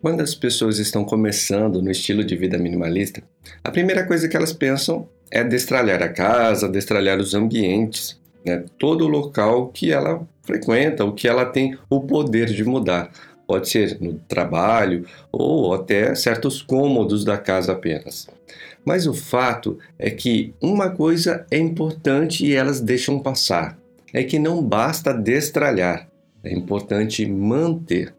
Quando as pessoas estão começando no estilo de vida minimalista, a primeira coisa que elas pensam é destralhar a casa, destralhar os ambientes, né? todo o local que ela frequenta, o que ela tem o poder de mudar. Pode ser no trabalho ou até certos cômodos da casa apenas. Mas o fato é que uma coisa é importante e elas deixam passar: é que não basta destralhar, é importante manter.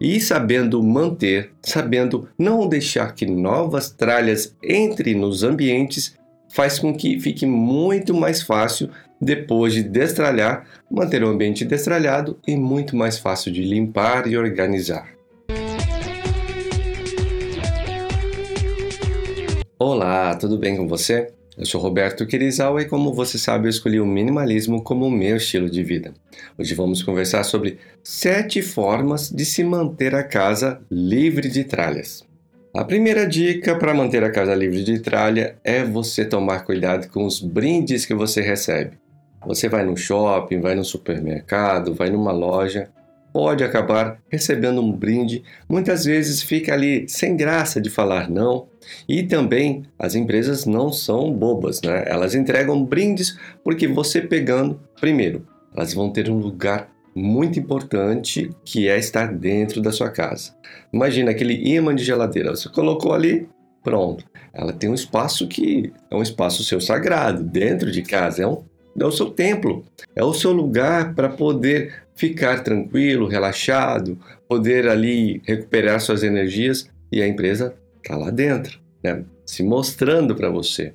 E sabendo manter, sabendo não deixar que novas tralhas entrem nos ambientes, faz com que fique muito mais fácil, depois de destralhar, manter o ambiente destralhado e muito mais fácil de limpar e organizar. Olá, tudo bem com você? Eu sou Roberto Quirizawa e como você sabe, eu escolhi o minimalismo como o meu estilo de vida. Hoje vamos conversar sobre sete formas de se manter a casa livre de tralhas. A primeira dica para manter a casa livre de tralha é você tomar cuidado com os brindes que você recebe. Você vai no shopping, vai no supermercado, vai numa loja pode acabar recebendo um brinde, muitas vezes fica ali sem graça de falar não. E também as empresas não são bobas, né? Elas entregam brindes porque você pegando, primeiro, elas vão ter um lugar muito importante que é estar dentro da sua casa. Imagina aquele imã de geladeira, você colocou ali, pronto. Ela tem um espaço que é um espaço seu sagrado, dentro de casa, é um é o seu templo, é o seu lugar para poder ficar tranquilo, relaxado, poder ali recuperar suas energias e a empresa está lá dentro, né? se mostrando para você.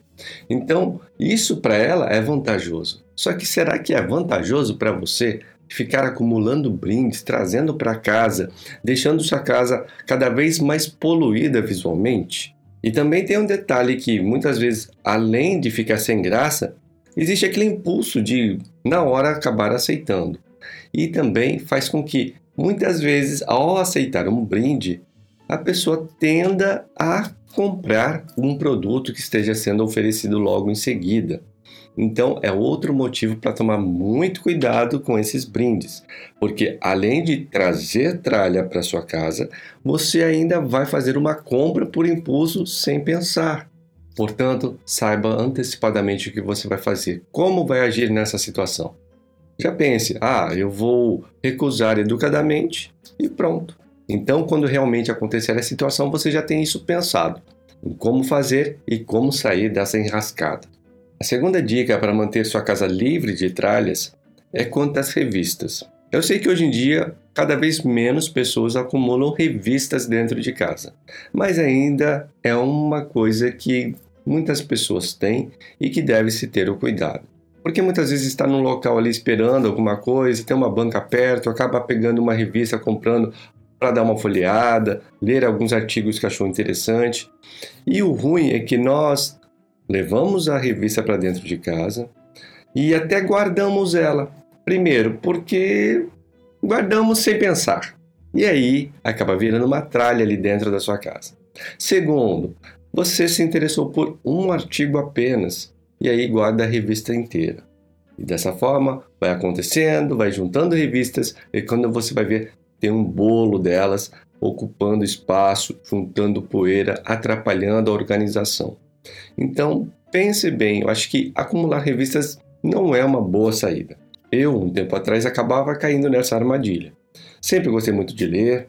Então, isso para ela é vantajoso. Só que será que é vantajoso para você ficar acumulando brindes, trazendo para casa, deixando sua casa cada vez mais poluída visualmente? E também tem um detalhe que muitas vezes, além de ficar sem graça, existe aquele impulso de, na hora, acabar aceitando. E também faz com que, muitas vezes, ao aceitar um brinde, a pessoa tenda a comprar um produto que esteja sendo oferecido logo em seguida. Então, é outro motivo para tomar muito cuidado com esses brindes, porque além de trazer tralha para sua casa, você ainda vai fazer uma compra por impulso sem pensar. Portanto, saiba antecipadamente o que você vai fazer, como vai agir nessa situação. Já pense, ah, eu vou recusar educadamente e pronto. Então, quando realmente acontecer a situação, você já tem isso pensado em como fazer e como sair dessa enrascada. A segunda dica para manter sua casa livre de tralhas é quanto às revistas. Eu sei que hoje em dia cada vez menos pessoas acumulam revistas dentro de casa, mas ainda é uma coisa que muitas pessoas têm e que deve-se ter o cuidado. Porque muitas vezes está num local ali esperando alguma coisa, tem uma banca perto, acaba pegando uma revista, comprando para dar uma folheada, ler alguns artigos que achou interessante. E o ruim é que nós levamos a revista para dentro de casa e até guardamos ela. Primeiro, porque guardamos sem pensar. E aí acaba virando uma tralha ali dentro da sua casa. Segundo, você se interessou por um artigo apenas e aí guarda a revista inteira. E dessa forma vai acontecendo, vai juntando revistas e quando você vai ver, tem um bolo delas ocupando espaço, juntando poeira, atrapalhando a organização. Então, pense bem, eu acho que acumular revistas não é uma boa saída. Eu, um tempo atrás, acabava caindo nessa armadilha. Sempre gostei muito de ler,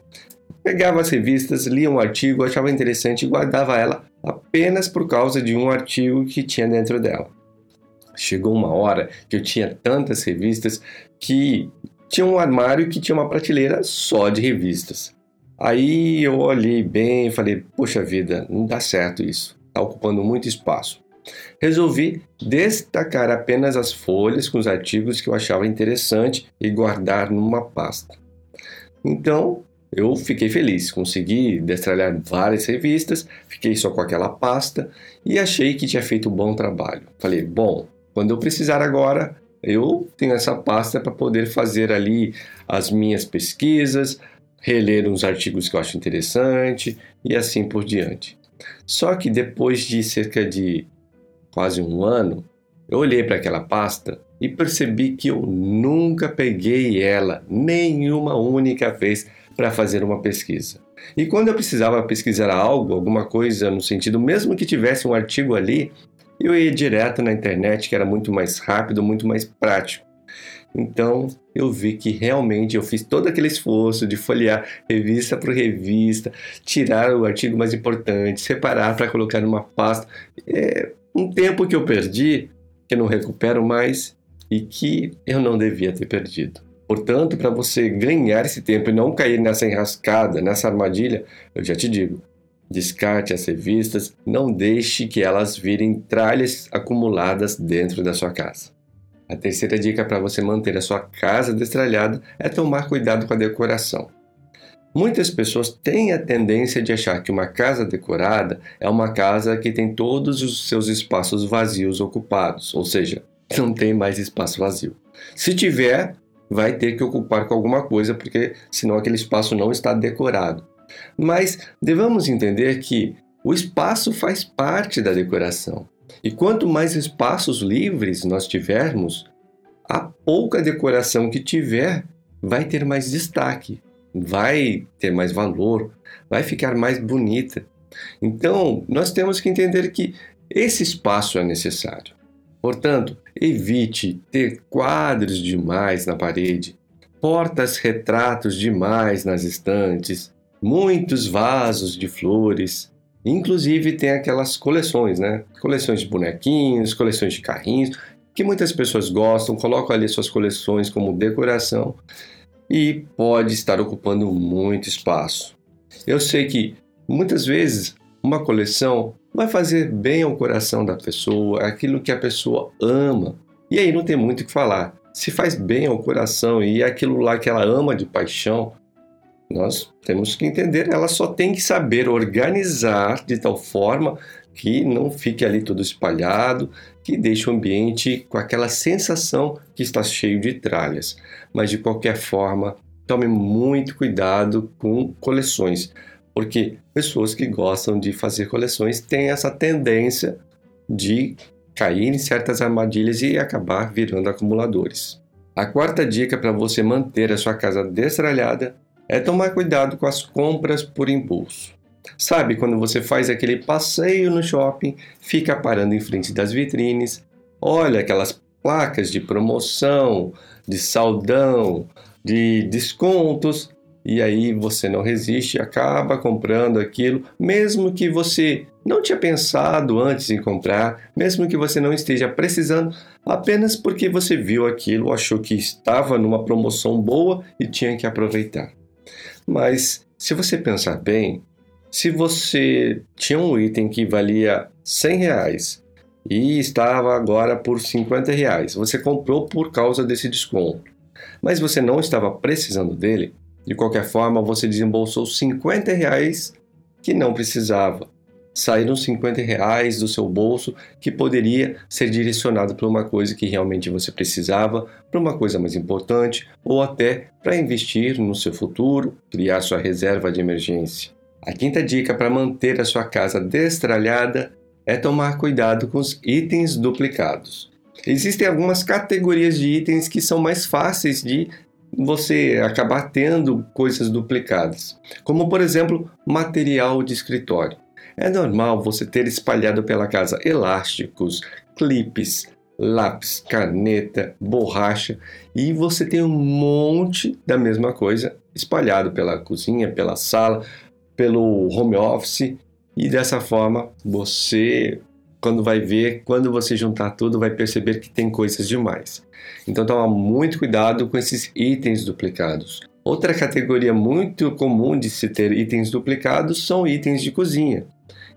pegava as revistas, lia um artigo, achava interessante e guardava ela apenas por causa de um artigo que tinha dentro dela. Chegou uma hora que eu tinha tantas revistas que tinha um armário que tinha uma prateleira só de revistas. Aí eu olhei bem e falei: Poxa vida, não dá certo isso, está ocupando muito espaço. Resolvi destacar apenas as folhas com os artigos que eu achava interessante e guardar numa pasta. Então eu fiquei feliz, consegui destralhar várias revistas, fiquei só com aquela pasta e achei que tinha feito um bom trabalho. Falei, bom, quando eu precisar agora, eu tenho essa pasta para poder fazer ali as minhas pesquisas, reler uns artigos que eu acho interessante e assim por diante. Só que depois de cerca de quase um ano, eu olhei para aquela pasta e percebi que eu nunca peguei ela nenhuma única vez para fazer uma pesquisa. E quando eu precisava pesquisar algo, alguma coisa no sentido, mesmo que tivesse um artigo ali, eu ia direto na internet, que era muito mais rápido, muito mais prático. Então eu vi que realmente eu fiz todo aquele esforço de folhear revista por revista, tirar o artigo mais importante, separar para colocar numa pasta. É um tempo que eu perdi, que eu não recupero mais e que eu não devia ter perdido. Portanto, para você ganhar esse tempo e não cair nessa enrascada, nessa armadilha, eu já te digo, descarte as revistas, não deixe que elas virem tralhas acumuladas dentro da sua casa. A terceira dica para você manter a sua casa destralhada é tomar cuidado com a decoração. Muitas pessoas têm a tendência de achar que uma casa decorada é uma casa que tem todos os seus espaços vazios ocupados, ou seja, não tem mais espaço vazio. Se tiver, vai ter que ocupar com alguma coisa, porque senão aquele espaço não está decorado. Mas devemos entender que o espaço faz parte da decoração. E quanto mais espaços livres nós tivermos, a pouca decoração que tiver vai ter mais destaque, vai ter mais valor, vai ficar mais bonita. Então, nós temos que entender que esse espaço é necessário. Portanto, evite ter quadros demais na parede, portas-retratos demais nas estantes, muitos vasos de flores, Inclusive tem aquelas coleções, né? Coleções de bonequinhos, coleções de carrinhos, que muitas pessoas gostam, colocam ali suas coleções como decoração e pode estar ocupando muito espaço. Eu sei que muitas vezes uma coleção vai fazer bem ao coração da pessoa, aquilo que a pessoa ama. E aí não tem muito o que falar. Se faz bem ao coração e aquilo lá que ela ama de paixão, nós temos que entender, ela só tem que saber organizar de tal forma que não fique ali tudo espalhado, que deixe o ambiente com aquela sensação que está cheio de tralhas. Mas de qualquer forma, tome muito cuidado com coleções, porque pessoas que gostam de fazer coleções têm essa tendência de cair em certas armadilhas e acabar virando acumuladores. A quarta dica para você manter a sua casa destralhada é tomar cuidado com as compras por impulso. Sabe quando você faz aquele passeio no shopping, fica parando em frente das vitrines, olha aquelas placas de promoção, de saldão, de descontos, e aí você não resiste e acaba comprando aquilo, mesmo que você não tinha pensado antes em comprar, mesmo que você não esteja precisando, apenas porque você viu aquilo, achou que estava numa promoção boa e tinha que aproveitar. Mas se você pensar bem, se você tinha um item que valia 100 reais e estava agora por 50 reais, você comprou por causa desse desconto, mas você não estava precisando dele, de qualquer forma você desembolsou 50 reais que não precisava saíram 50 reais do seu bolso que poderia ser direcionado para uma coisa que realmente você precisava, para uma coisa mais importante ou até para investir no seu futuro, criar sua reserva de emergência. A quinta dica para manter a sua casa destralhada é tomar cuidado com os itens duplicados. Existem algumas categorias de itens que são mais fáceis de você acabar tendo coisas duplicadas, como por exemplo material de escritório. É normal você ter espalhado pela casa elásticos, clipes, lápis, caneta, borracha e você tem um monte da mesma coisa espalhado pela cozinha, pela sala, pelo home office e dessa forma você quando vai ver, quando você juntar tudo, vai perceber que tem coisas demais. Então toma muito cuidado com esses itens duplicados. Outra categoria muito comum de se ter itens duplicados são itens de cozinha.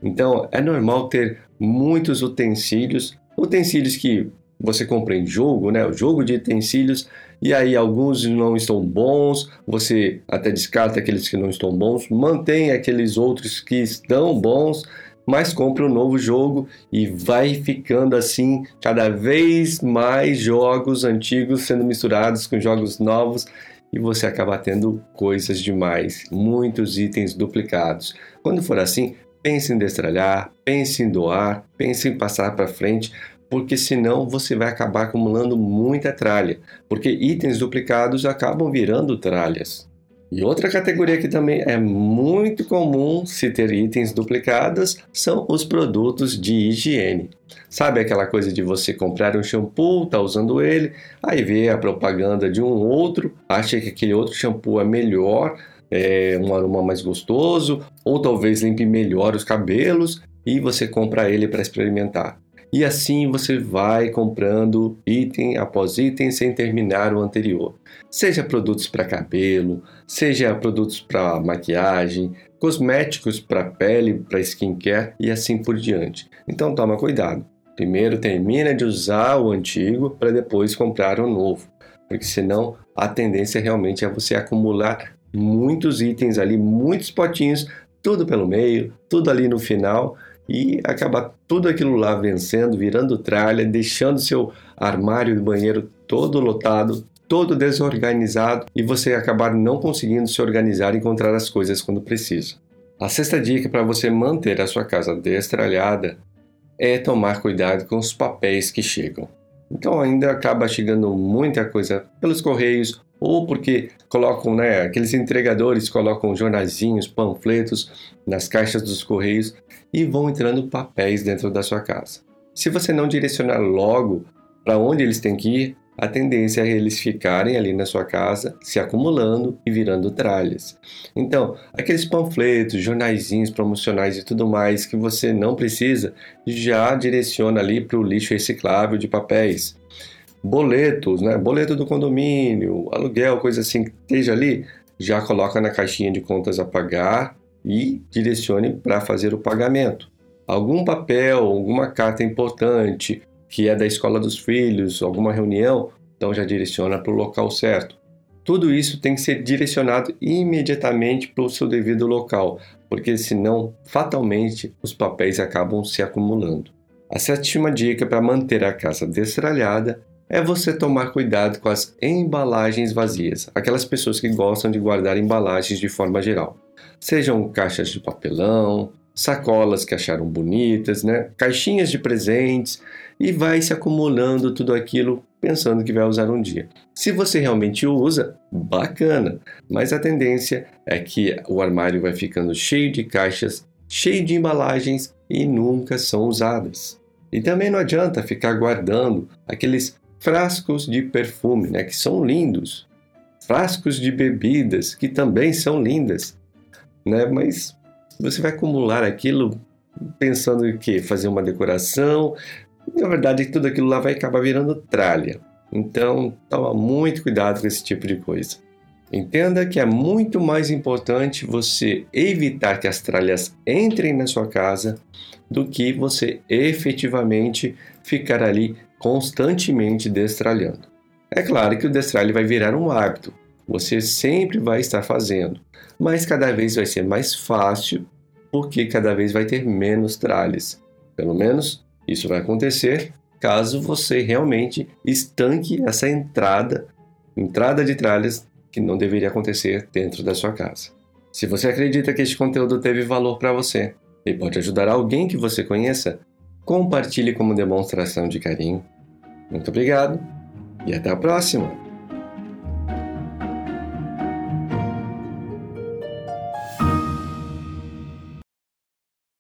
Então é normal ter muitos utensílios, utensílios que você compra em jogo, né? O jogo de utensílios, e aí alguns não estão bons, você até descarta aqueles que não estão bons, mantém aqueles outros que estão bons, mas compra um novo jogo e vai ficando assim cada vez mais jogos antigos sendo misturados com jogos novos e você acaba tendo coisas demais, muitos itens duplicados. Quando for assim, Pense em destralhar, pense em doar, pense em passar para frente, porque senão você vai acabar acumulando muita tralha, porque itens duplicados acabam virando tralhas. E outra categoria que também é muito comum se ter itens duplicados são os produtos de higiene. Sabe aquela coisa de você comprar um shampoo, tá usando ele, aí vê a propaganda de um outro, acha que aquele outro shampoo é melhor, é um aroma mais gostoso, ou talvez limpe melhor os cabelos e você compra ele para experimentar. E assim você vai comprando item após item sem terminar o anterior. Seja produtos para cabelo, seja produtos para maquiagem, cosméticos para pele, para skincare e assim por diante. Então toma cuidado. Primeiro termina de usar o antigo para depois comprar o novo, porque senão a tendência realmente é você acumular muitos itens ali, muitos potinhos, tudo pelo meio, tudo ali no final e acabar tudo aquilo lá vencendo, virando tralha, deixando seu armário do banheiro todo lotado, todo desorganizado e você acabar não conseguindo se organizar e encontrar as coisas quando precisa. A sexta dica para você manter a sua casa destralhada é tomar cuidado com os papéis que chegam. Então ainda acaba chegando muita coisa pelos correios ou porque colocam, né, aqueles entregadores colocam jornaizinhos, panfletos nas caixas dos correios e vão entrando papéis dentro da sua casa. Se você não direcionar logo para onde eles têm que ir, a tendência é eles ficarem ali na sua casa, se acumulando e virando tralhas. Então, aqueles panfletos, jornaizinhos promocionais e tudo mais que você não precisa, já direciona ali para o lixo reciclável de papéis boletos, né? Boleto do condomínio, aluguel, coisa assim que esteja ali, já coloca na caixinha de contas a pagar e direcione para fazer o pagamento. Algum papel, alguma carta importante que é da escola dos filhos, alguma reunião, então já direciona para o local certo. Tudo isso tem que ser direcionado imediatamente para o seu devido local, porque senão, fatalmente, os papéis acabam se acumulando. A sétima dica para manter a casa destralhada é você tomar cuidado com as embalagens vazias, aquelas pessoas que gostam de guardar embalagens de forma geral. Sejam caixas de papelão, sacolas que acharam bonitas, né? caixinhas de presentes e vai se acumulando tudo aquilo pensando que vai usar um dia. Se você realmente usa, bacana, mas a tendência é que o armário vai ficando cheio de caixas, cheio de embalagens e nunca são usadas. E também não adianta ficar guardando aqueles frascos de perfume, né, que são lindos, frascos de bebidas, que também são lindas, né, mas você vai acumular aquilo pensando em que fazer uma decoração, na verdade tudo aquilo lá vai acabar virando tralha. Então, toma muito cuidado com esse tipo de coisa. Entenda que é muito mais importante você evitar que as tralhas entrem na sua casa do que você efetivamente ficar ali constantemente destralhando. É claro que o destralhe vai virar um hábito, você sempre vai estar fazendo, mas cada vez vai ser mais fácil porque cada vez vai ter menos tralhas. Pelo menos isso vai acontecer caso você realmente estanque essa entrada, entrada de tralhas que não deveria acontecer dentro da sua casa. Se você acredita que este conteúdo teve valor para você e pode ajudar alguém que você conheça, compartilhe como demonstração de carinho. Muito obrigado e até a próxima!